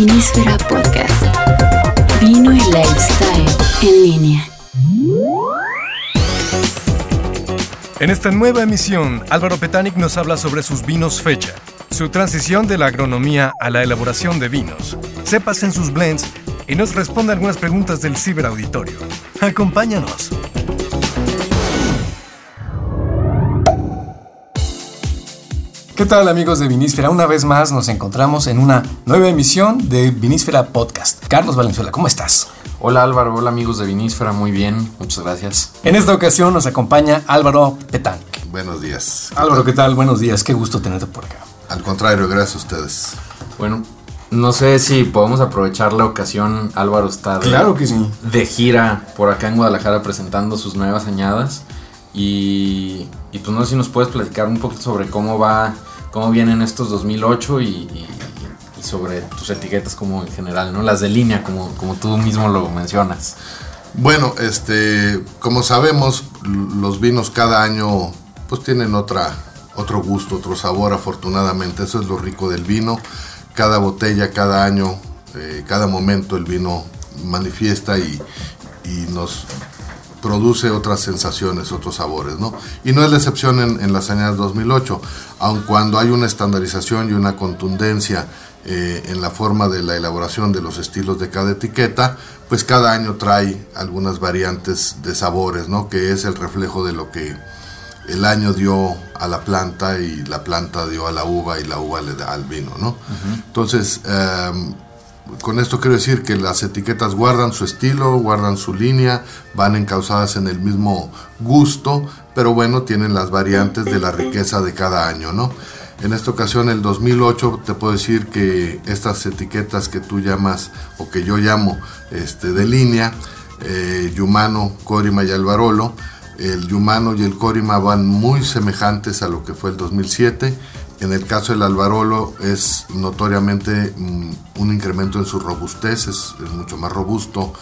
Vinísfera Podcast. Vino y lifestyle en línea. En esta nueva emisión, Álvaro Petanic nos habla sobre sus vinos fecha, su transición de la agronomía a la elaboración de vinos, cepas en sus blends y nos responde algunas preguntas del ciberauditorio. Acompáñanos. ¿Qué tal amigos de Vinísfera? Una vez más nos encontramos en una nueva emisión de Vinísfera Podcast. Carlos Valenzuela, ¿cómo estás? Hola Álvaro, hola amigos de Vinísfera, muy bien, muchas gracias. En esta ocasión nos acompaña Álvaro Petanic. Buenos días. Álvaro, ¿qué tal? Buenos días, qué gusto tenerte por acá. Al contrario, gracias a ustedes. Bueno, no sé si podemos aprovechar la ocasión, Álvaro está de, Claro que sí. de gira por acá en Guadalajara presentando sus nuevas añadas y, y pues no sé si nos puedes platicar un poquito sobre cómo va, cómo vienen estos 2008 y, y- y sobre tus etiquetas como en general, ¿no? Las de línea, como, como tú mismo lo mencionas. Bueno, este, como sabemos, los vinos cada año pues tienen otra, otro gusto, otro sabor, afortunadamente. Eso es lo rico del vino. Cada botella, cada año, eh, cada momento el vino manifiesta y, y nos produce otras sensaciones, otros sabores, ¿no? Y no es la excepción en, en las añadas 2008, aun cuando hay una estandarización y una contundencia eh, en la forma de la elaboración de los estilos de cada etiqueta, pues cada año trae algunas variantes de sabores, ¿no? Que es el reflejo de lo que el año dio a la planta y la planta dio a la uva y la uva le da al vino, ¿no? Entonces, em, con esto quiero decir que las etiquetas guardan su estilo, guardan su línea, van encausadas en el mismo gusto, pero bueno, tienen las variantes de la riqueza de cada año, ¿no? En esta ocasión, el 2008, te puedo decir que estas etiquetas que tú llamas, o que yo llamo este, de línea, eh, Yumano, Corima y Alvarolo, el Yumano y el Corima van muy semejantes a lo que fue el 2007. En el caso del Alvarolo es notoriamente mm, un incremento en su robustez, es, es mucho más robusto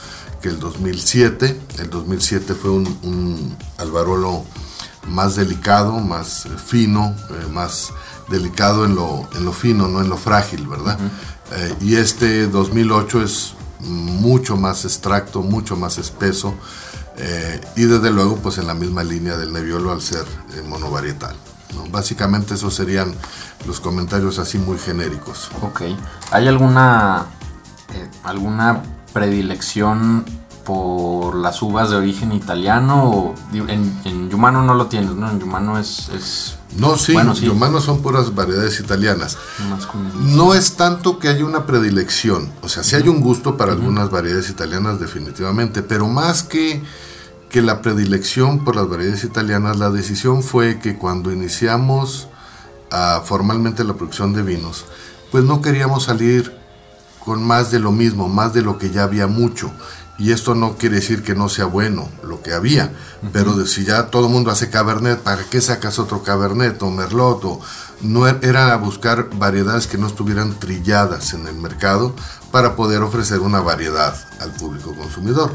que el 2007. El 2007 fue un, un Alvarolo más delicado, más eh, fino, eh, más delicado en lo, en lo fino, no en lo frágil, ¿verdad? Eh, y este 2008 es mucho más extracto, mucho más espeso eh, y desde luego pues en la misma línea del Nebbiolo al ser monovarietal. ¿No? Básicamente esos serían los comentarios así muy genéricos. Ok. ¿Hay alguna eh, alguna predilección por las uvas de origen italiano? O, en, en Yumano no lo tienes, ¿no? En Yumano es, es No, sí, Bueno, sí. Yumano son puras variedades italianas. No es tanto que haya una predilección, o sea, sí hay un gusto para algunas variedades italianas definitivamente, pero más que, que la predilección por las variedades italianas, la decisión fue que cuando iniciamos ah, formalmente la producción de vinos, pues no queríamos salir con más de lo mismo, más de lo que ya había mucho. Y esto no quiere decir que no sea bueno lo que había, pero de si ya todo el mundo hace Cabernet, ¿para qué sacas otro Cabernet o Merlot? O, no er- era a buscar variedades que no estuvieran trilladas en el mercado para poder ofrecer una variedad al público consumidor.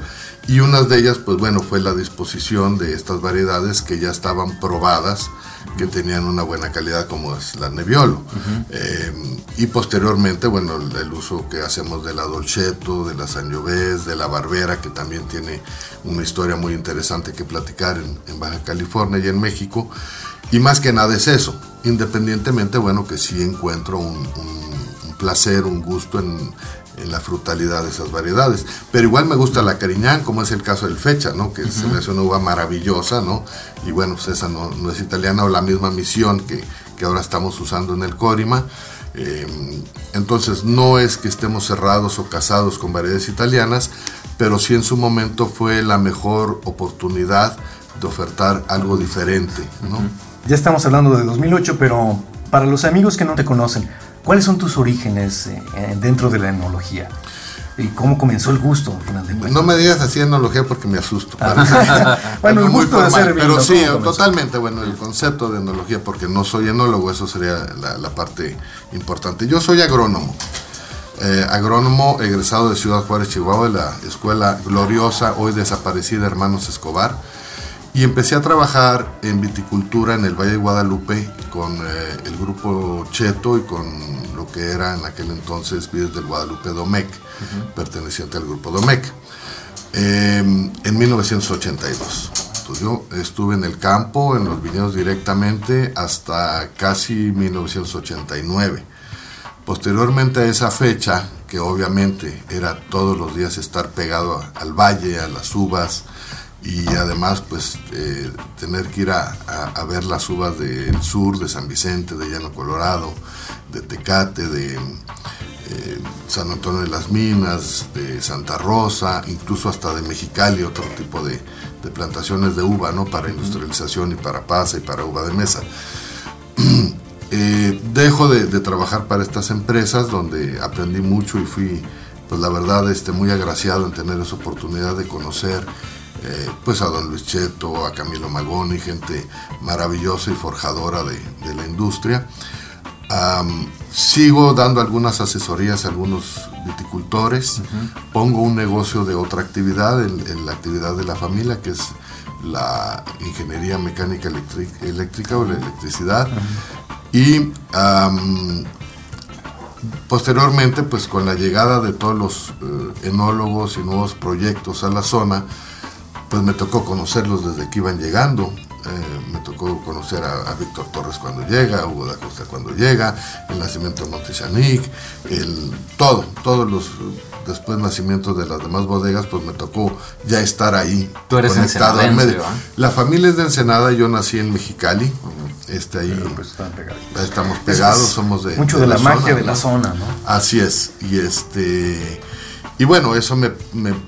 Y una de ellas, pues bueno, fue la disposición de estas variedades que ya estaban probadas, que tenían una buena calidad como es la Nebbiolo. Eh, y posteriormente, bueno, el, el uso que hacemos de la Dolcetto, de la Sangiovese, de la Barbera, que también tiene una historia muy interesante que platicar en, en Baja California y en México. Y más que nada es eso, independientemente, bueno, que sí encuentro un, un- un placer, un gusto en, en la frutalidad de esas variedades. Pero igual me gusta la Cariñán, como es el caso del Fecha, ¿no? Que se me hace una uva maravillosa, ¿no? Y bueno, pues esa no, no es italiana o la misma misión que, que ahora estamos usando en el Corima. Eh, entonces no es que estemos cerrados o casados con variedades italianas, pero sí en su momento fue la mejor oportunidad de ofertar algo diferente, ¿no? Ya estamos hablando de 2008, pero para los amigos que no te conocen, ¿cuáles son tus orígenes eh, eh, dentro de la enología? ¿Y cómo comenzó el gusto, al final de cuentas? No me digas así enología porque me asusto. Bueno, el gusto de hacer Pero sí, totalmente, bueno, el concepto de enología, porque no soy enólogo, eso sería la, la parte importante. Yo soy agrónomo. Eh, agrónomo egresado de Ciudad Juárez, Chihuahua, de la escuela gloriosa, hoy desaparecida Hermanos Escobar. Y empecé a trabajar en viticultura en el Valle de Guadalupe con eh, el grupo Cheto y con lo que era en aquel entonces Vides del Guadalupe Domec, perteneciente al grupo Domec, em, en 1982. Entonces yo estuve en el campo, en los viñedos directamente, hasta casi 1989. Posteriormente a esa fecha, que obviamente era todos los días estar pegado al valle, a las uvas, y además pues eh, tener que ir a, ver las uvas del sur, de San Vicente, de Llano Colorado, de Tecate, de eh, San Antonio de las Minas, de Santa Rosa, incluso hasta de Mexicali, otro tipo de, plantaciones de uva, ¿no? Para industrialización y para pasa y para uva de mesa. Eh, dejo de, de, trabajar para estas empresas donde aprendí mucho y fui, pues la verdad, este, muy agraciado en tener esa oportunidad de conocer eh, pues a don Luis Cheto, a Camilo Magoni, gente maravillosa y forjadora de, la industria. sigo dando algunas asesorías a algunos viticultores, pongo un negocio de otra actividad, en, la actividad de la familia, que es la ingeniería mecánica eléctrica o la electricidad. Y posteriormente, pues con la llegada de todos los eh, enólogos y nuevos proyectos a la zona, pues me tocó conocerlos desde que iban llegando. Eh, me tocó conocer a, Víctor Torres cuando llega, Hugo da Costa cuando llega, el nacimiento de Montechanic, el todo, todos los después nacimientos de las demás bodegas, pues me tocó ya estar ahí. Tú eres conectado en medio. La familia es de Ensenada, yo nací en Mexicali. Este ahí pues estamos pegados, somos de mucho de, la, magia de la zona, ¿no? Así es. Y este y bueno, eso me,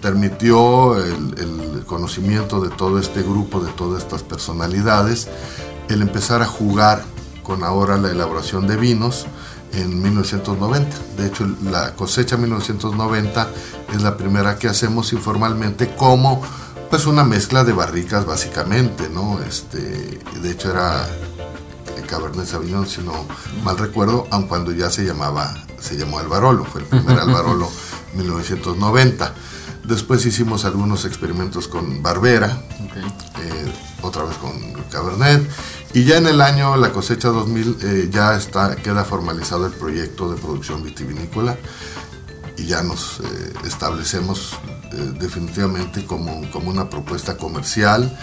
permitió el, conocimiento de todo este grupo, de todas estas personalidades, el empezar a jugar con ahora la elaboración de vinos en 1990. De hecho, la cosecha 1990 es la primera que hacemos informalmente como pues una mezcla de barricas básicamente, ¿no? Este, de hecho era Cabernet Sauvignon, si no mal recuerdo, aun cuando ya se llamaba, se llamó Alvarolo, fue el primer Alvarolo 1990. Después hicimos algunos experimentos con Barbera, eh, otra vez con Cabernet, y ya en el año, la cosecha 2000, eh, ya está, queda formalizado el proyecto de producción vitivinícola y ya nos eh, establecemos definitivamente como, como una propuesta comercial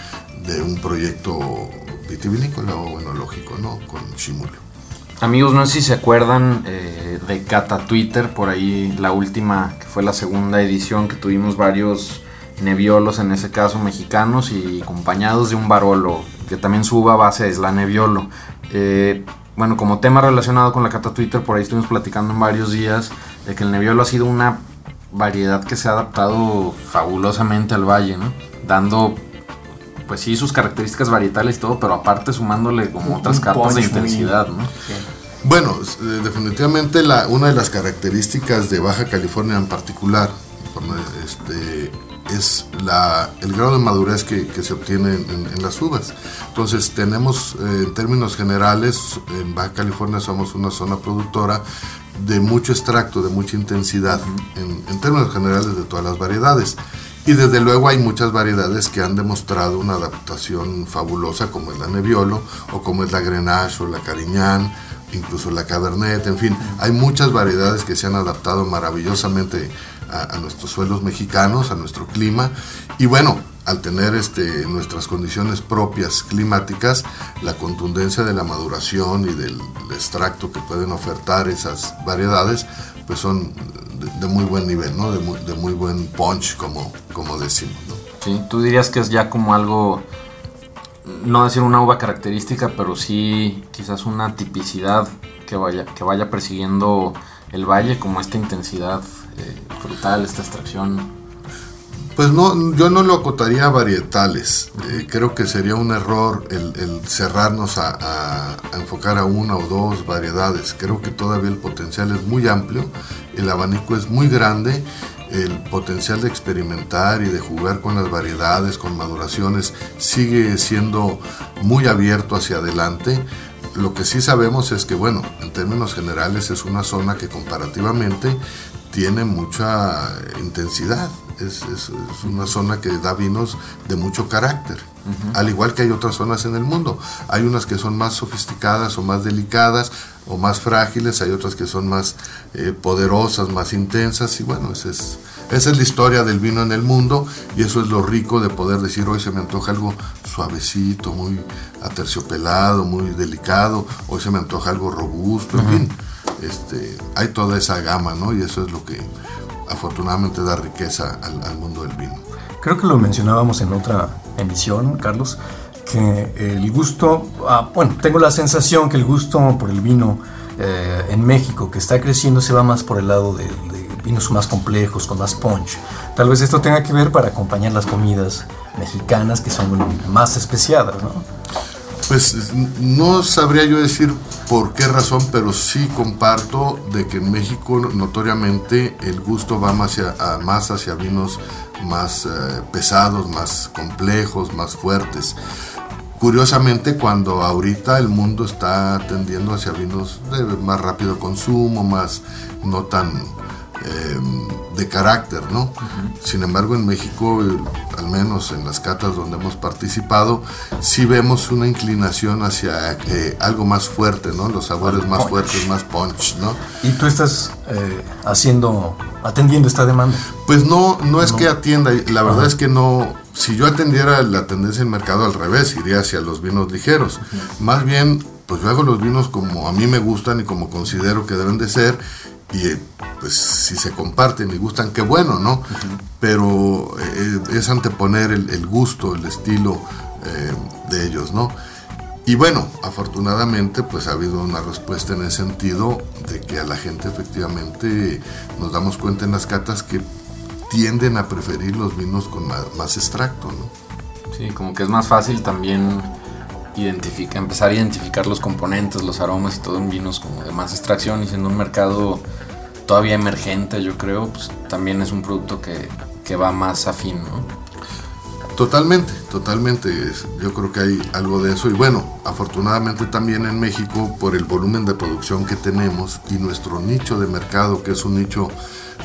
de un proyecto vitivinícola o enológico, ¿no? Con Shimulio. Amigos, no sé si se acuerdan eh, de Cata Twitter, por ahí la última, que fue la segunda edición, que tuvimos varios neviolos, en ese caso mexicanos, y acompañados de un barolo, que también su uva base es la neviolo. Eh, bueno, como tema relacionado con la Cata Twitter, por ahí estuvimos platicando en varios días de que el neviolo ha sido una variedad que se ha adaptado fabulosamente al valle, ¿no? Dando pues sí, sus características varietales y todo, pero aparte sumándole como otras capas de intensidad, ¿no? Bueno, eh, definitivamente la, una de las características de Baja California en particular este, es la, el grado de madurez que, se obtiene en, las uvas. Entonces tenemos, eh, en términos generales, en Baja California somos una zona productora de mucho extracto, de mucha intensidad, en, en términos generales de todas las variedades. Y desde luego hay muchas variedades que han demostrado una adaptación fabulosa, como es la Nebbiolo, o como es la Grenache o la Cariñán, incluso la Cabernet, en fin, hay muchas variedades que se han adaptado maravillosamente a, nuestros suelos mexicanos, a nuestro clima. Y bueno, al tener este, nuestras condiciones propias climáticas, la contundencia de la maduración y del extracto que pueden ofertar esas variedades, pues son de, muy buen nivel, ¿no? De muy, buen punch, como, como decimos. Sí, tú dirías que es ya como algo, no decir una uva característica, pero sí quizás una tipicidad que vaya, que vaya persiguiendo el valle, como esta intensidad eh, frutal, esta extracción pues no, yo no lo acotaría a varietales. Eh, creo que sería un error el, cerrarnos a, enfocar a una o dos variedades. Creo que todavía el potencial es muy amplio, el abanico es muy grande, el potencial de experimentar y de jugar con las variedades, con maduraciones, sigue siendo muy abierto hacia adelante. Lo que sí sabemos es que, bueno, en términos generales es una zona que comparativamente tiene mucha intensidad es, una zona que da vinos de mucho carácter. Al igual que hay otras zonas en el mundo. Hay unas que son más sofisticadas o más delicadas o más frágiles, hay otras que son más eh, poderosas, más intensas y bueno, esa es, esa es la historia del vino en el mundo y eso es lo rico de poder decir hoy se me antoja algo suavecito, muy aterciopelado, muy delicado, hoy se me antoja algo robusto, en fin, este, hay toda esa gama, ¿no? Y eso es lo que afortunadamente da riqueza al, mundo del vino. Creo que lo mencionábamos en otra emisión, Carlos, que el gusto, ah, bueno, tengo la sensación que el gusto por el vino eh, en México, que está creciendo, se va más por el lado de, de, vinos más complejos, con más punch. Tal vez esto tenga que ver para acompañar las comidas mexicanas que son más especiadas, ¿no? Pues no sabría yo decir por qué razón, pero sí comparto de que en México notoriamente el gusto va más hacia, más hacia vinos más eh, pesados, más complejos, más fuertes. Curiosamente, cuando ahorita el mundo está tendiendo hacia vinos de más rápido consumo, más no tan eh, de carácter, ¿no? Uh -huh. Sin embargo, en México, al menos en las catas donde hemos participado, sí vemos una inclinación hacia eh, algo más fuerte, ¿no? Los sabores más punch. fuertes, más punch, ¿no? ¿Y tú estás eh, haciendo, atendiendo esta demanda? Pues no, no es no. que atienda, la verdad uh -huh. es que no, si yo atendiera la tendencia del mercado al revés, iría hacia los vinos ligeros. Uh -huh. Más bien, pues yo hago los vinos como a mí me gustan y como considero que deben de ser y pues si se comparten y gustan, qué bueno, ¿no? Uh -huh. Pero eh, es anteponer el, el, gusto, el estilo eh, de ellos, ¿no? Y bueno, afortunadamente pues ha habido una respuesta en ese sentido de que a la gente efectivamente nos damos cuenta en las catas que tienden a preferir los vinos con más, más extracto, ¿no? Sí, como que es más fácil también identifica, empezar a identificar los componentes, los aromas y todo en vinos como de más extracción y siendo un mercado todavía emergente, yo creo, pues también es un producto que, que va más afín, ¿no? Totalmente, totalmente. Yo creo que hay algo de eso. Y bueno, afortunadamente también en México, por el volumen de producción que tenemos y nuestro nicho de mercado, que es un nicho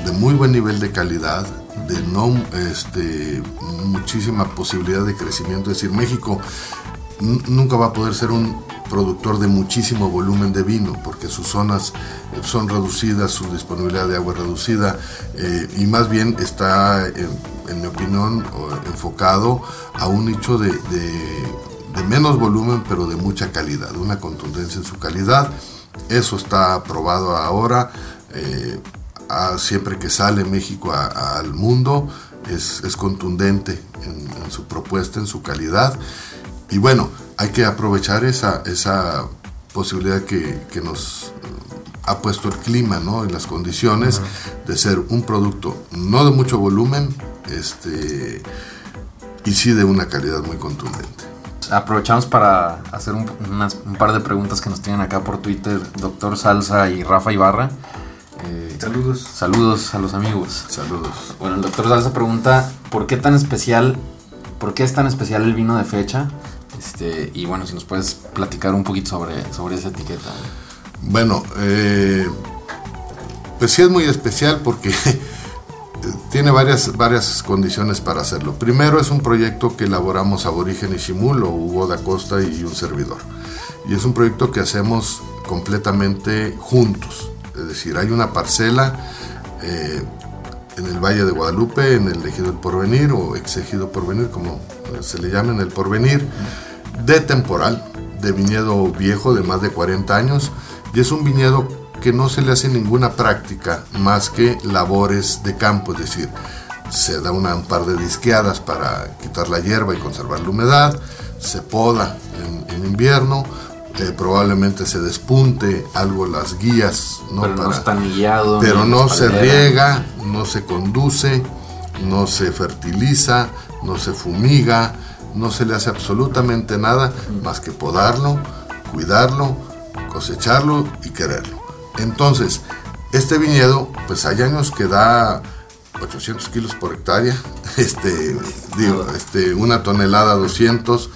de muy buen nivel de calidad, de no este, muchísima posibilidad de crecimiento. Es decir, México nunca va a poder ser un productor de muchísimo volumen de vino porque sus zonas son reducidas, su disponibilidad de agua es reducida eh, y más bien está, en, mi opinión, enfocado a un nicho de, de, menos volumen pero de mucha calidad, una contundencia en su calidad. Eso está probado ahora. Eh, siempre que sale México al mundo es, es contundente en, en su propuesta, en su calidad. Y bueno, hay que aprovechar esa, esa posibilidad que, que nos ha puesto el clima, ¿no? En las condiciones uh -huh. de ser un producto no de mucho volumen, este, y sí de una calidad muy contundente. Aprovechamos para hacer un, unas, un par de preguntas que nos tienen acá por Twitter, doctor Salsa y Rafa Ibarra. Eh, saludos. Saludos a los amigos. Saludos. Bueno, el doctor Salsa pregunta, ¿por qué tan especial, por qué es tan especial el vino de fecha? Este, y bueno, si nos puedes platicar un poquito sobre, sobre esa etiqueta. Bueno, eh, pues sí es muy especial porque tiene varias, varias condiciones para hacerlo. Primero es un proyecto que elaboramos Aborigen y Shimulo, Hugo da Costa y un servidor. Y es un proyecto que hacemos completamente juntos. Es decir, hay una parcela eh, en el Valle de Guadalupe, en el Ejido del Porvenir o ex Ejido Porvenir, como se le llama en el Porvenir, de temporal, de viñedo viejo de más de 40 años. Y es un viñedo que no se le hace ninguna práctica más que labores de campo, es decir, se da una, un par de disqueadas para quitar la hierba y conservar la humedad, se poda en, en invierno, eh, probablemente se despunte algo las guías, ¿no? pero Para, no está guiado, pero no se riega, no se conduce, no se fertiliza, no se fumiga, no se le hace absolutamente nada más que podarlo, cuidarlo, cosecharlo y quererlo. Entonces, este viñedo, pues hay años que da 800 kilos por hectárea, este, digo, este, una tonelada 200,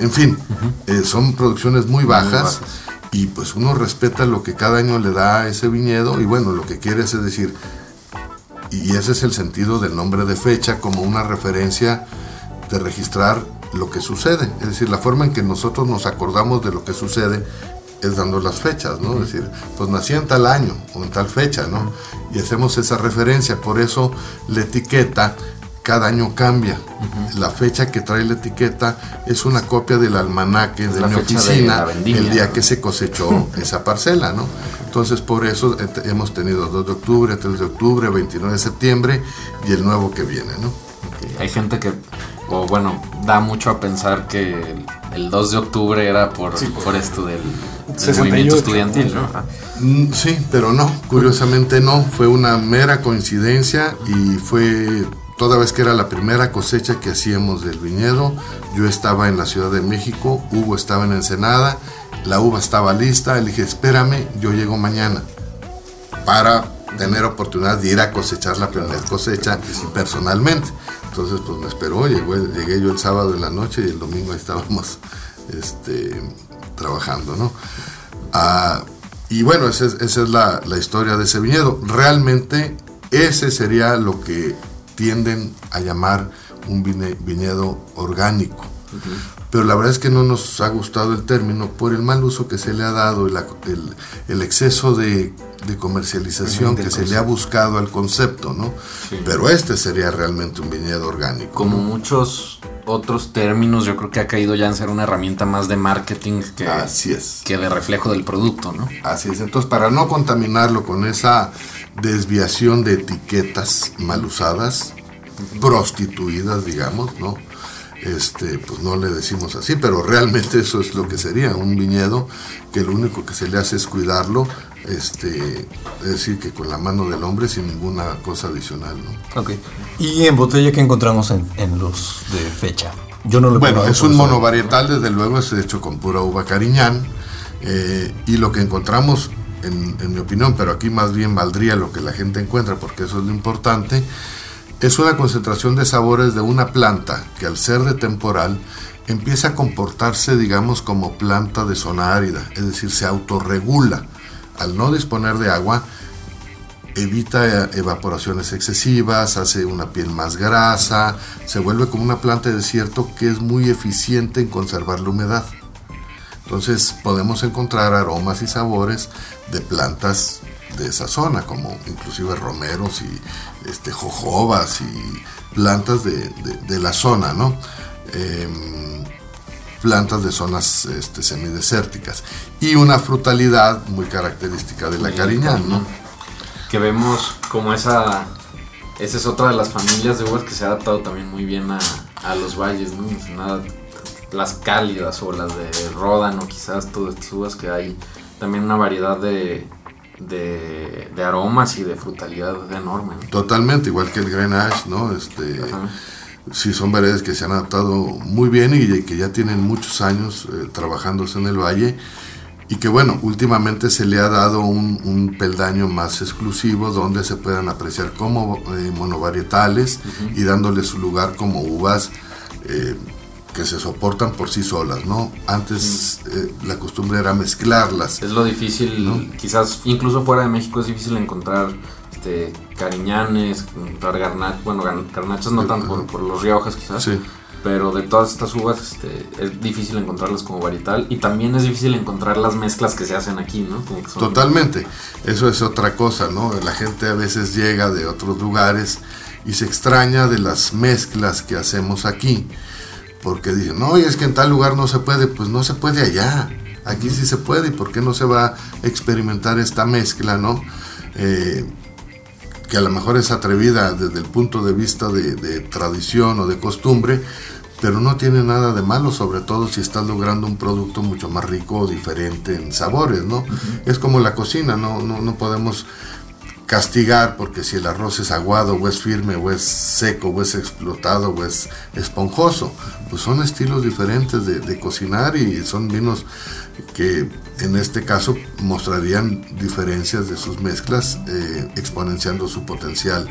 en fin, uh -huh. eh, son producciones muy bajas, muy bajas, y pues uno respeta lo que cada año le da a ese viñedo y bueno, lo que quiere es decir, y ese es el sentido del nombre de fecha como una referencia de registrar lo que sucede. Es decir, la forma en que nosotros nos acordamos de lo que sucede es dando las fechas, ¿no? Es decir, pues nací en tal año o en tal fecha, ¿no? Y hacemos esa referencia, por eso la etiqueta cada año cambia. La fecha que trae la etiqueta es una copia del almanaque de la mi de oficina la vendimia, el día ¿no? que se cosechó esa parcela, ¿no? Entonces por eso eh, hemos tenido 2 de octubre, 3 de octubre, 29 de septiembre y el nuevo que viene, ¿no? Hay gente que, o bueno, da mucho a pensar que el, el 2 de octubre era por, por esto del, del 68, movimiento estudiantil, ¿no? Mm, Sí, pero no, curiosamente no, fue una mera coincidencia y fue toda vez que era la primera cosecha que hacíamos del viñedo, yo estaba en la Ciudad de México, Hugo estaba en Ensenada, la uva estaba lista, le dije, espérame, yo llego mañana para tener oportunidad de ir a cosechar la primera cosecha personalmente. Entonces, pues me esperó, llegué yo el sábado en la noche y el domingo estábamos este, trabajando, ¿no? Ah, y bueno, esa es, la, historia de ese viñedo. Realmente ese sería lo que tienden a llamar un viñedo orgánico. Pero la verdad es que no nos ha gustado el término por el mal uso que se le ha dado, el, el- el exceso de, de comercialización que se le ha buscado al concepto, ¿no? Sí. Pero este sería realmente un viñedo orgánico. Como ¿no? muchos otros términos, yo creo que ha caído ya en ser una herramienta más de marketing que, Así es. que de reflejo del producto, ¿no? Así es, entonces para no contaminarlo con esa desviación de etiquetas mal usadas, prostituidas, digamos, ¿no? Este, pues no le decimos así, pero realmente eso es lo que sería un viñedo que lo único que se le hace es cuidarlo, este, es decir, que con la mano del hombre sin ninguna cosa adicional, ¿no? Ok. ¿Y en botella qué encontramos en, en los de fecha? Yo no lo Bueno, es un monovarietal, desde luego, es hecho con pura uva cariñán. eh, y lo que encontramos, en, en mi opinión, pero aquí más bien valdría lo que la gente encuentra, porque eso es lo importante, es una concentración de sabores de una planta que al ser de temporal empieza a comportarse, digamos, como planta de zona árida, es decir, se autorregula. Al no disponer de agua, evita eh, evaporaciones excesivas, hace una piel más grasa, se vuelve como una planta de desierto que es muy eficiente en conservar la humedad. Entonces podemos encontrar aromas y sabores de plantas de esa zona, como inclusive romeros y este, jojobas y plantas de, de- de la zona, ¿no? Em, plantas de zonas este, semidesérticas y una frutalidad muy característica de la cariñán, ¿no? Que vemos como esa. Esa es otra de las familias de uvas que se ha adaptado también muy bien a, a los valles, ¿no? Nada, las cálidas o las de ródano, quizás todas estas uvas que hay. También una variedad de, de, de aromas y de frutalidad enorme. ¿no? Totalmente, igual que el Grenache, ¿no? Este, Ajá. sí, son variedades que se han adaptado muy bien y que ya tienen muchos años eh, trabajándose en el valle y que bueno, últimamente se le ha dado un, un peldaño más exclusivo donde se puedan apreciar como eh, monovarietales y dándole su lugar como uvas eh, que se soportan por sí solas, ¿no? Antes eh, la costumbre era mezclarlas. Es lo difícil, quizás incluso fuera de México es difícil encontrar este, cariñanes, encontrar garnachas, bueno, garnachas no tanto por, por los riojas quizás, Sí. pero de todas estas uvas este, es difícil encontrarlas como varietal y también es difícil encontrar las mezclas que se hacen aquí, ¿no? Como que son- Totalmente, eso es otra cosa, ¿no? La gente a veces llega de otros lugares y se extraña de las mezclas que hacemos aquí, porque dicen, no, y es que en tal lugar no se puede, pues no se puede allá, aquí sí se puede, ¿y por qué no se va a experimentar esta mezcla, ¿no? Eh, que a lo mejor es atrevida desde el punto de vista de, de tradición o de costumbre, pero no tiene nada de malo, sobre todo si estás logrando un producto mucho más rico o diferente en sabores, ¿no? Es como la cocina, no, no, no podemos castigar porque si el arroz es aguado o es firme o es seco o es explotado o es esponjoso, pues son estilos diferentes de, de cocinar y son vinos que en este caso mostrarían diferencias de sus mezclas eh, exponenciando su potencial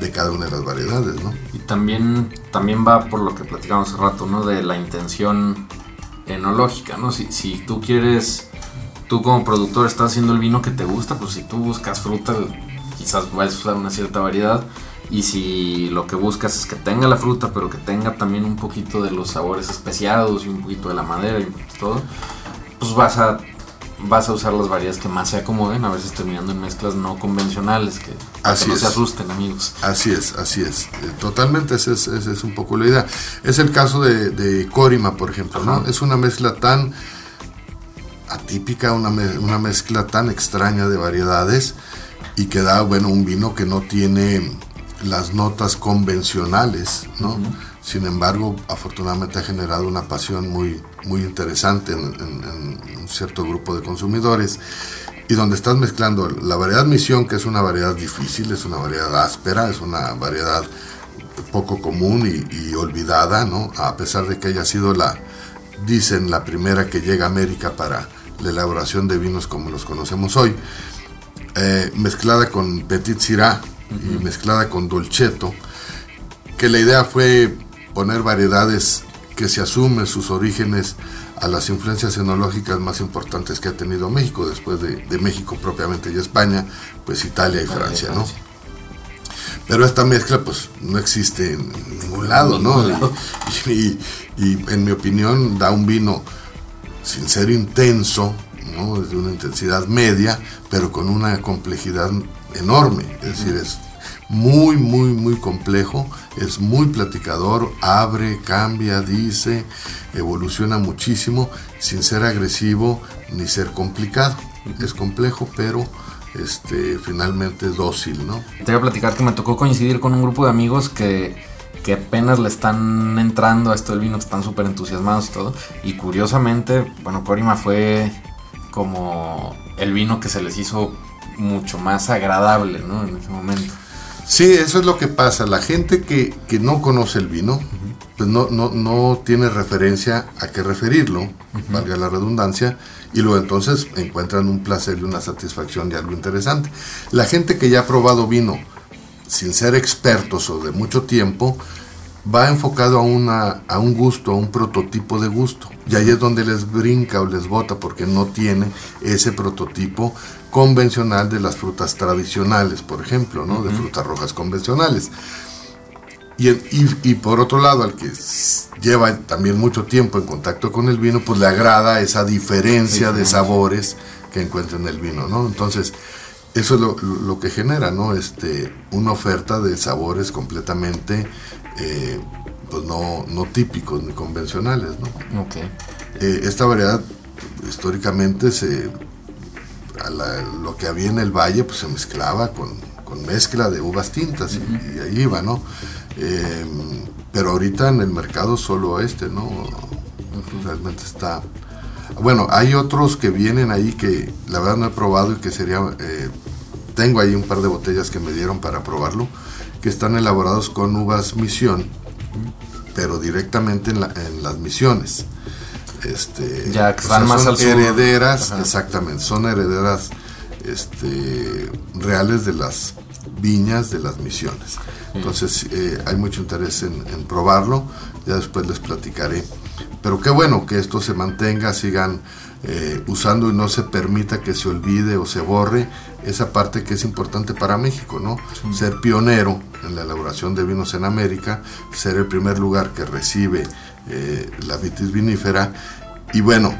de cada una de las variedades, ¿no? Y también, también va por lo que platicamos hace rato, ¿no? De la intención enológica, ¿no? Si, si tú quieres, tú como productor estás haciendo el vino que te gusta, pues si tú buscas fruta, quizás vas a usar una cierta variedad. Y si lo que buscas es que tenga la fruta, pero que tenga también un poquito de los sabores especiados y un poquito de la madera y todo, pues vas a vas a usar las variedades que más se acomoden, a veces terminando en mezclas no convencionales, que, Así no es. se asusten amigos. Así es, así es. Eh, Totalmente, esa es, es un poco la idea. Es el caso de, de Corima, por ejemplo, ¿no? Ajá. Es una mezcla tan atípica, una, me- una mezcla tan extraña de variedades y que da, bueno, un vino que no tiene las notas convencionales, ¿no? Sin embargo, afortunadamente ha generado una pasión muy, muy interesante en, en- en un cierto grupo de consumidores y donde estás mezclando la variedad misión, que es una variedad difícil, es una variedad áspera, es una variedad poco común y, y olvidada, ¿no? A pesar de que haya sido la, dicen, la primera que llega a América para la elaboración de vinos como los conocemos hoy, eh, mezclada con Petit Syrah y mezclada con Dolcetto, que la idea fue poner variedades que se asumen sus orígenes a las influencias enológicas más importantes que ha tenido México, después de, de México propiamente y España, pues Italia y Francia, ¿no? Pero esta mezcla pues no existe en ningún lado, ¿no? y- y, en mi opinión da un vino sin ser intenso, ¿no? Es de una intensidad media, pero con una complejidad enorme. Es decir, es muy, muy, muy complejo, es muy platicador, abre, cambia, dice, evoluciona muchísimo, sin ser agresivo ni ser complicado. Es complejo, pero este, finalmente es dócil, ¿no? Te voy a platicar que me tocó coincidir con un grupo de amigos que, que apenas le están entrando a esto del vino, que están súper entusiasmados y todo. Y curiosamente, bueno, Corima fue como el vino que se les hizo mucho más agradable, ¿no? En ese momento. Sí, eso es lo que pasa. La gente que, que no conoce el vino, pues no, no, no tiene referencia a qué referirlo, valga la redundancia, y luego entonces encuentran un placer y una satisfacción de algo interesante. La gente que ya ha probado vino sin ser expertos o de mucho tiempo, va enfocado a, una, a un gusto, a un prototipo de gusto. Y ahí es donde les brinca o les bota porque no tiene ese prototipo convencional de las frutas tradicionales, por ejemplo, ¿no? de frutas rojas convencionales. Y, y- y por otro lado, al que lleva también mucho tiempo en contacto con el vino, pues le agrada esa diferencia de sabores que encuentra en el vino, ¿no? Entonces, eso es lo, lo que genera, ¿no? Este, una oferta de sabores completamente, eh, pues no, no típicos ni convencionales, ¿no? Ok. Eh, esta variedad históricamente se a la- lo que había en el valle pues se mezclaba con, con mezcla de uvas tintas y, y ahí iba, ¿no? Eh, pero ahorita en el mercado solo este, ¿no? Realmente está... Bueno, hay otros que vienen ahí que la verdad no he probado y que sería... eh, tengo ahí un par de botellas que me dieron para probarlo, que están elaborados con uvas misión, pero directamente en, la- en las misiones. Este, Ya, que o están sea, más son al sur. herederas, Ajá. exactamente, son herederas este, reales de las viñas de las misiones. Entonces eh, hay mucho interés en, en probarlo, ya después les platicaré. Pero qué bueno que esto se mantenga, sigan eh, usando y no se permita que se olvide o se borre esa parte que es importante para México, ¿no? Ser pionero en la elaboración de vinos en América, ser el primer lugar que recibe eh, la vitis vinífera y bueno,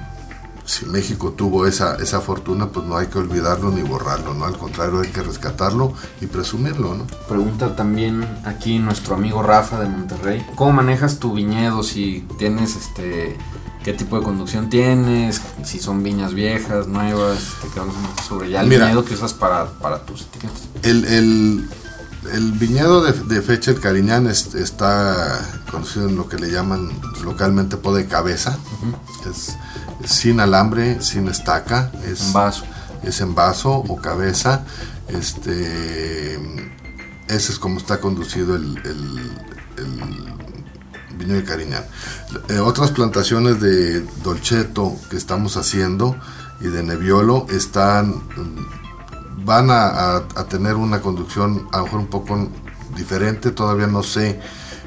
si México tuvo esa, esa fortuna, pues no hay que olvidarlo ni borrarlo, ¿no? Al contrario, hay que rescatarlo y presumirlo, ¿no? Pregunta también aquí nuestro amigo Rafa de Monterrey. ¿Cómo manejas tu viñedo? Si tienes este. ¿Qué tipo de conducción tienes? Si son viñas viejas, nuevas. Poco sobre ya el Mira. viñedo que usas para, para tus etiquetas. El, el- el viñedo de, de Fecha el Cariñán es- está conocido en lo que le llaman localmente po de cabeza. es, es sin alambre, sin estaca. Es, En vaso. Es en vaso o cabeza. Este, ese es como está conducido el, el- el viñedo de Cariñán. Eh, otras plantaciones de Dolcetto que estamos haciendo y de Nebbiolo están van a, a- a tener una conducción a lo mejor un poco diferente, todavía no sé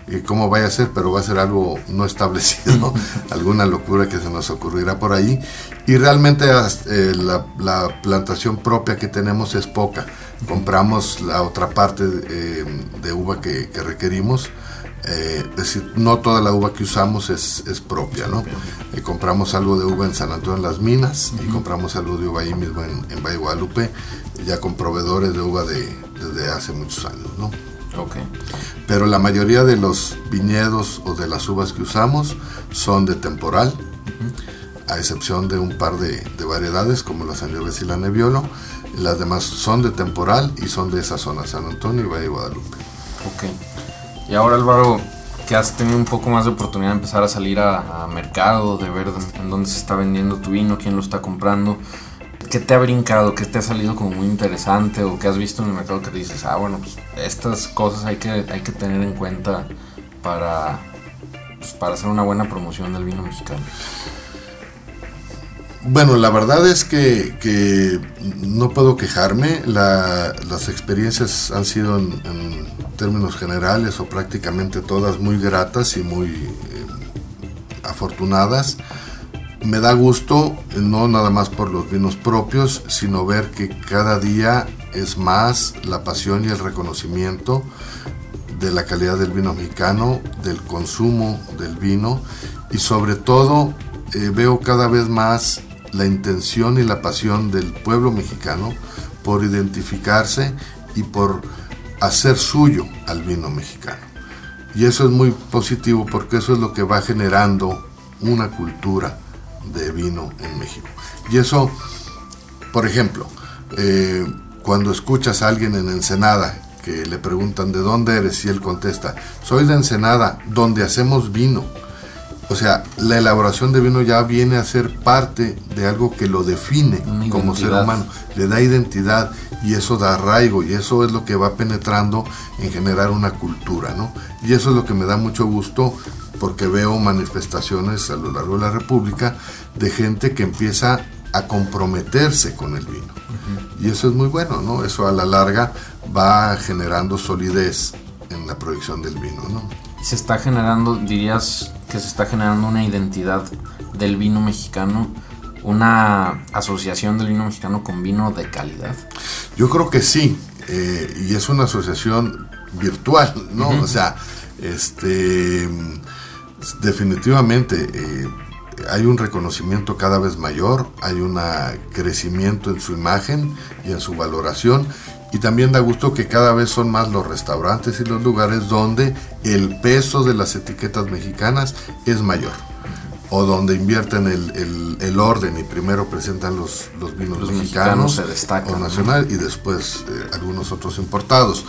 eh, cómo vaya a ser, pero va a ser algo no establecido, alguna locura que se nos ocurrirá por ahí. Y realmente eh, la, la plantación propia que tenemos es poca. compramos la otra parte eh, de uva que, que requerimos. Eh, es decir, no toda la uva que usamos es, es propia, ¿no? Eh, compramos algo de uva en San Antonio en las Minas y compramos algo de uva ahí mismo en, en Valle Guadalupe, ya con proveedores de uva de, desde hace muchos años, ¿no? Ok. Pero la mayoría de los viñedos o de las uvas que usamos son de temporal, a excepción de un par de, de variedades como la Sangiovese y la Nebbiolo. Las demás son de temporal y son de esa zona, San Antonio y Valle Guadalupe. Ok. Y ahora Álvaro, que has tenido un poco más de oportunidad de empezar a salir a, mercado, de ver en dónde se está vendiendo tu vino, quién lo está comprando, ¿qué te ha brincado? ¿Qué te ha salido como muy interesante? ¿O qué has visto en el mercado que dices, ah, bueno, pues estas cosas hay que, hay que tener en cuenta para, pues, para hacer una buena promoción del vino mexicano? Bueno, la verdad es que, que no puedo quejarme. La- las experiencias han sido en, en términos generales o prácticamente todas muy gratas y muy eh, afortunadas. Me da gusto, eh, no nada más por los vinos propios, sino ver que cada día es más la pasión y el reconocimiento de la calidad del vino mexicano, del consumo del vino y sobre todo eh, veo cada vez más la intención y la pasión del pueblo mexicano por identificarse y por hacer suyo al vino mexicano. Y eso es muy positivo porque eso es lo que va generando una cultura de vino en México. Y eso, por ejemplo, eh, cuando escuchas a alguien en Ensenada que le preguntan de dónde eres y él contesta, soy de Ensenada, donde hacemos vino. O sea, la elaboración de vino ya viene a ser parte de algo que lo define Una como ser humano, le da identidad y eso da arraigo y eso es lo que va penetrando en generar una cultura, ¿no? Y eso es lo que me da mucho gusto porque veo manifestaciones a lo largo de la República de gente que empieza a comprometerse con el vino. Y eso es muy bueno, ¿no? Eso a la larga va generando solidez en la producción del vino, ¿no? se está generando, dirías que se está generando una identidad del vino mexicano, una asociación del vino mexicano con vino de calidad. Yo creo que sí, eh, y es una asociación virtual, ¿no? O sea, este, definitivamente eh, hay un reconocimiento cada vez mayor, hay un crecimiento en su imagen y en su valoración, y también da gusto que cada vez son más los restaurantes y los lugares donde el peso de las etiquetas mexicanas es mayor. O donde invierten el, el- el orden y primero presentan los, los vinos Los mexicanos, mexicanos se destacan, o ¿no? nacional y después eh, algunos otros importados.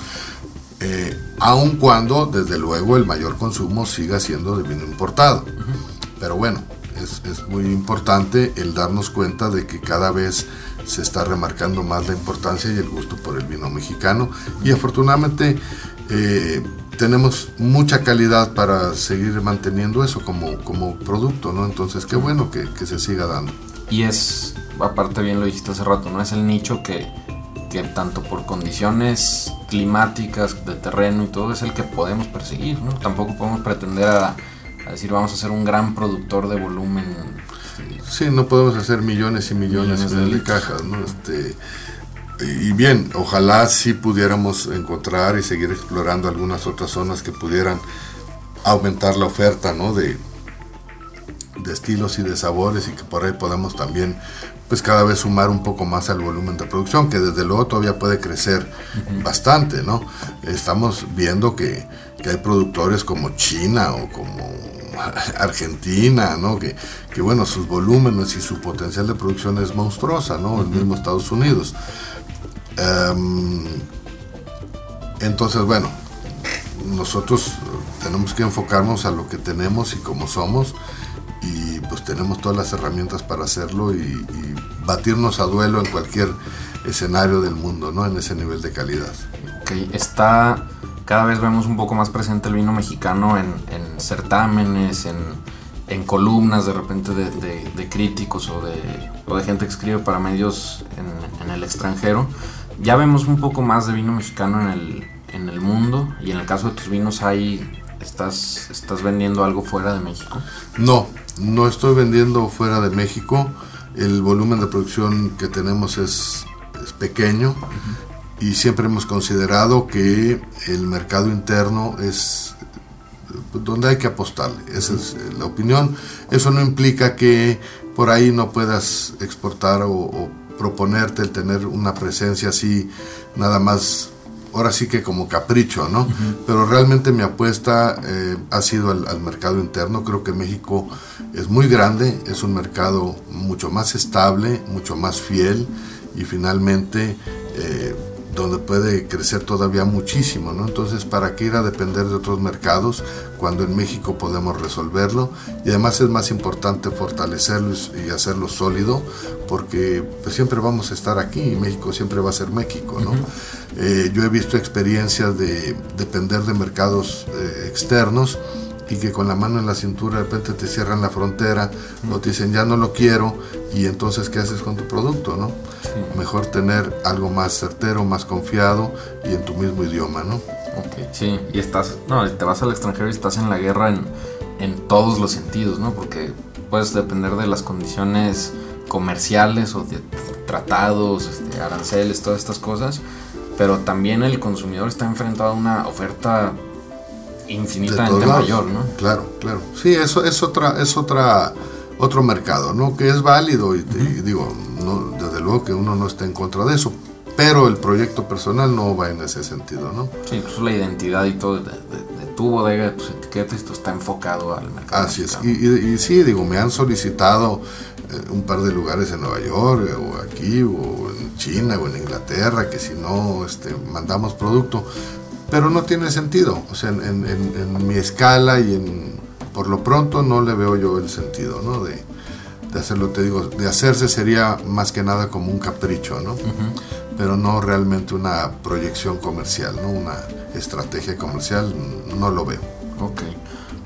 Eh, aun cuando, desde luego, el mayor consumo siga siendo de vino importado. Pero bueno, es, es muy importante el darnos cuenta de que cada vez se está remarcando más la importancia y el gusto por el vino mexicano. Y afortunadamente eh, tenemos mucha calidad para seguir manteniendo eso como, como producto, ¿no? Entonces, qué bueno que, que se siga dando. Y es, aparte bien lo dijiste hace rato, ¿no? Es el nicho que, que tanto por condiciones climáticas, de terreno y todo, es el que podemos perseguir, ¿no? Tampoco podemos pretender a, a decir vamos a ser un gran productor de volumen. Sí, no podemos hacer millones y millones, Millones de cajas, ¿no? Este, y bien, ojalá sí pudiéramos encontrar y seguir explorando algunas otras zonas que pudieran aumentar la oferta, ¿no? De, de estilos y de sabores y que por ahí podamos también pues cada vez sumar un poco más al volumen de producción que desde luego todavía puede crecer bastante no estamos viendo que, que hay productores como China o como Argentina no que, que bueno sus volúmenes y su potencial de producción es monstruosa no el mismo Estados Unidos Em, entonces bueno nosotros eh, tenemos que enfocarnos a lo que tenemos y como somos y pues tenemos todas las herramientas para hacerlo y, y batirnos a duelo en cualquier escenario del mundo, ¿no? En ese nivel de calidad. que está, cada vez vemos un poco más presente el vino mexicano en, en certámenes, en, en columnas de repente de, de- de críticos o de, o de gente que escribe para medios en, en el extranjero. Ya vemos un poco más de vino mexicano en el, en el mundo y en el caso de tus vinos hay, estás, estás vendiendo algo fuera de México. No, no estoy vendiendo fuera de México. El volumen de producción que tenemos es, es pequeño. Y siempre hemos considerado que el mercado interno es donde hay que apostarle. Esa es la opinión. Eso no implica que por ahí no puedas exportar o, proponerte el tener una presencia así, nada más, ahora sí que como capricho, ¿no? Pero realmente mi apuesta eh, ha sido al, mercado interno. Creo que México es muy grande, es un mercado mucho más estable, mucho más fiel y finalmente... Eh, donde puede crecer todavía muchísimo, ¿no? Entonces, ¿para qué ir a depender de otros mercados cuando en México podemos resolverlo? Y además es más importante fortalecerlo y hacerlo sólido, porque pues, siempre vamos a estar aquí y México siempre va a ser México, ¿no? Eh, yo he visto experiencias de depender de mercados eh, externos y que con la mano en la cintura de repente te cierran la frontera o te dicen ya no lo quiero y entonces ¿qué haces con tu producto? ¿no? Mejor tener algo más certero, más confiado y en tu mismo idioma, ¿no? Ok, sí, y estás, no, te vas al extranjero y estás en la guerra en, en todos los sentidos, ¿no? Porque puedes depender de las condiciones comerciales o de tratados, este, aranceles, todas estas cosas, pero también el consumidor está enfrentado a una oferta infinitamente mayor, ¿no? Claro, claro. Sí, eso es otra, es otra, otro mercado, ¿no? Que es válido y, digo, no, desde luego que uno no está en contra de eso, pero el proyecto personal no va en ese sentido, ¿no? Sí, pues la identidad y todo de, tu bodega, de tus etiquetas, esto está enfocado al mercado. Así es, y, sí, digo, me han solicitado eh, un par de lugares en Nueva York, eh, o aquí, o en China, o en Inglaterra, que si no este, mandamos producto, pero no tiene sentido. O sea, en, mi escala y en, por lo pronto no le veo yo el sentido, ¿no? De, hacerlo, te digo, de hacerse sería más que nada como un capricho, ¿no? Pero no realmente una proyección comercial, ¿no? Una estrategia comercial, no lo veo. Ok.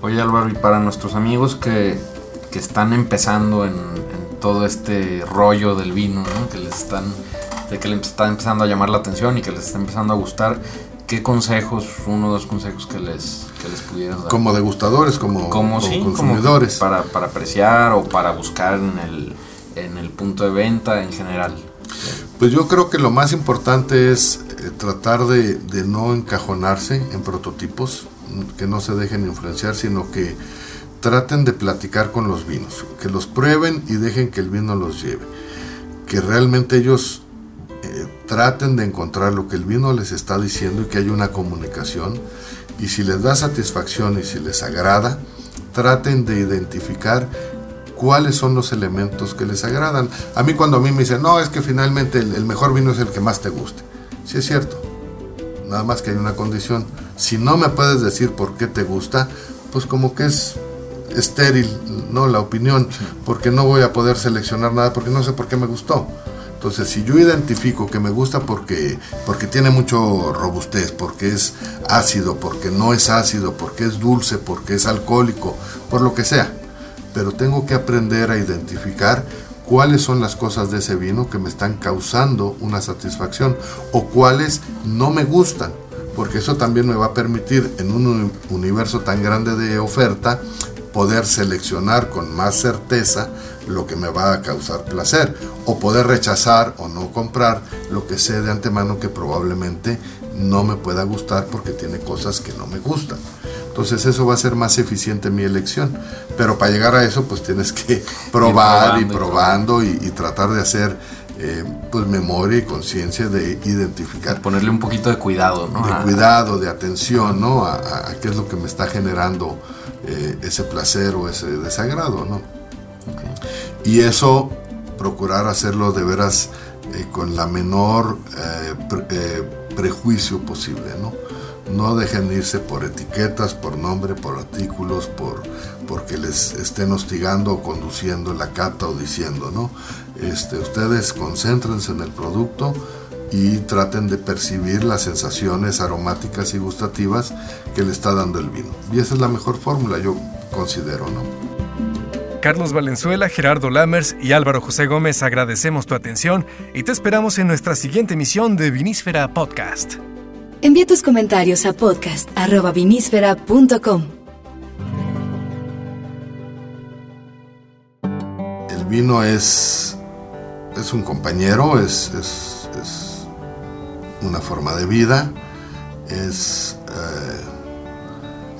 Oye Álvaro, y para nuestros amigos que, que están empezando en, en, todo este rollo del vino, ¿no? Que les están, de que les está empezando a llamar la atención y que les está empezando a gustar, ¿Qué consejos, uno o dos consejos que les, que les pudieras dar? Como degustadores, como, como, consumidores. para, para, apreciar o para buscar en el, en el punto de venta en general. Pues yo creo que lo más importante es eh, tratar de, de, no encajonarse en prototipos, que no se dejen influenciar, sino que traten de platicar con los vinos, que los prueben y dejen que el vino los lleve. Que realmente ellos traten de encontrar lo que el vino les está diciendo y que haya una comunicación. Y si les da satisfacción y si les agrada, traten de identificar cuáles son los elementos que les agradan. A mí cuando a mí me dicen, no, es que finalmente el, mejor vino es el que más te guste. Sí es cierto. Nada más que hay una condición. Si no me puedes decir por qué te gusta, pues como que es estéril, ¿no? La opinión, porque no voy a poder seleccionar nada porque no sé por qué me gustó. Entonces, si yo identifico que me gusta porque, porque tiene mucho robustez, porque es ácido, porque no es ácido, porque es dulce, porque es alcohólico, por lo que sea, pero tengo que aprender a identificar cuáles son las cosas de ese vino que me están causando una satisfacción o cuáles no me gustan, porque eso también me va a permitir en un universo tan grande de oferta poder seleccionar con más certeza lo que me va a causar placer o poder rechazar o no comprar lo que sé de antemano que probablemente no me pueda gustar porque tiene cosas que no me gustan. Entonces eso va a ser más eficiente mi elección. Pero para llegar a eso pues tienes que probar y probando y, tratar de hacer eh, pues memoria y conciencia de identificar. Ponerle un poquito de cuidado, ¿no? De cuidado, de atención, ¿no? A, qué es lo que me está generando eh, ese placer o ese desagrado, ¿no? Y eso procurar hacerlo de veras eh, con la menor eh, eh, prejuicio posible, ¿no? No dejen irse por etiquetas, por nombre, por artículos, por porque les estén hostigando o conduciendo la cata o diciendo, ¿no? Este, ustedes concéntrense en el producto y traten de percibir las sensaciones aromáticas y gustativas que le está dando el vino. Y esa es la mejor fórmula, yo considero, ¿no? Carlos Valenzuela, Gerardo Lammers y Álvaro José Gómez agradecemos tu atención y te esperamos en nuestra siguiente emisión de Vinísfera Podcast. Envía tus comentarios a podcast.vinísfera.com. El vino es, es un compañero, es, una forma de vida, es, eh,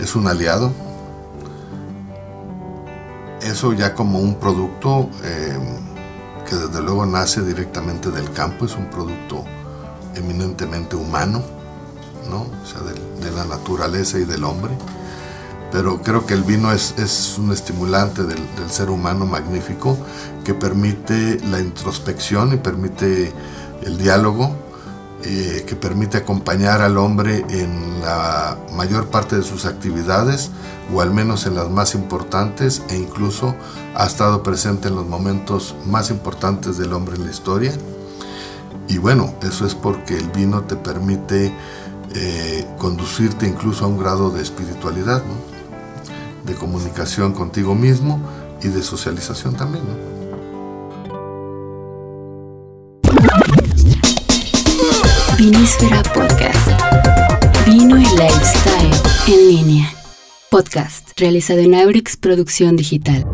es un aliado. Eso ya como un producto eh, que desde luego nace directamente del campo, es un producto eminentemente humano, ¿no? o sea, de, la naturaleza y del hombre pero creo que el vino es, es un estimulante del, ser humano magnífico que permite la introspección y permite el diálogo, eh, que permite acompañar al hombre en la mayor parte de sus actividades, o al menos en las más importantes, e incluso ha estado presente en los momentos más importantes del hombre en la historia. Y bueno, eso es porque el vino te permite eh, conducirte incluso a un grado de espiritualidad. de comunicación contigo mismo y de socialización también. Vinísfera Podcast. Vino y lifestyle en línea. Podcast realizado en Aurix Producción Digital.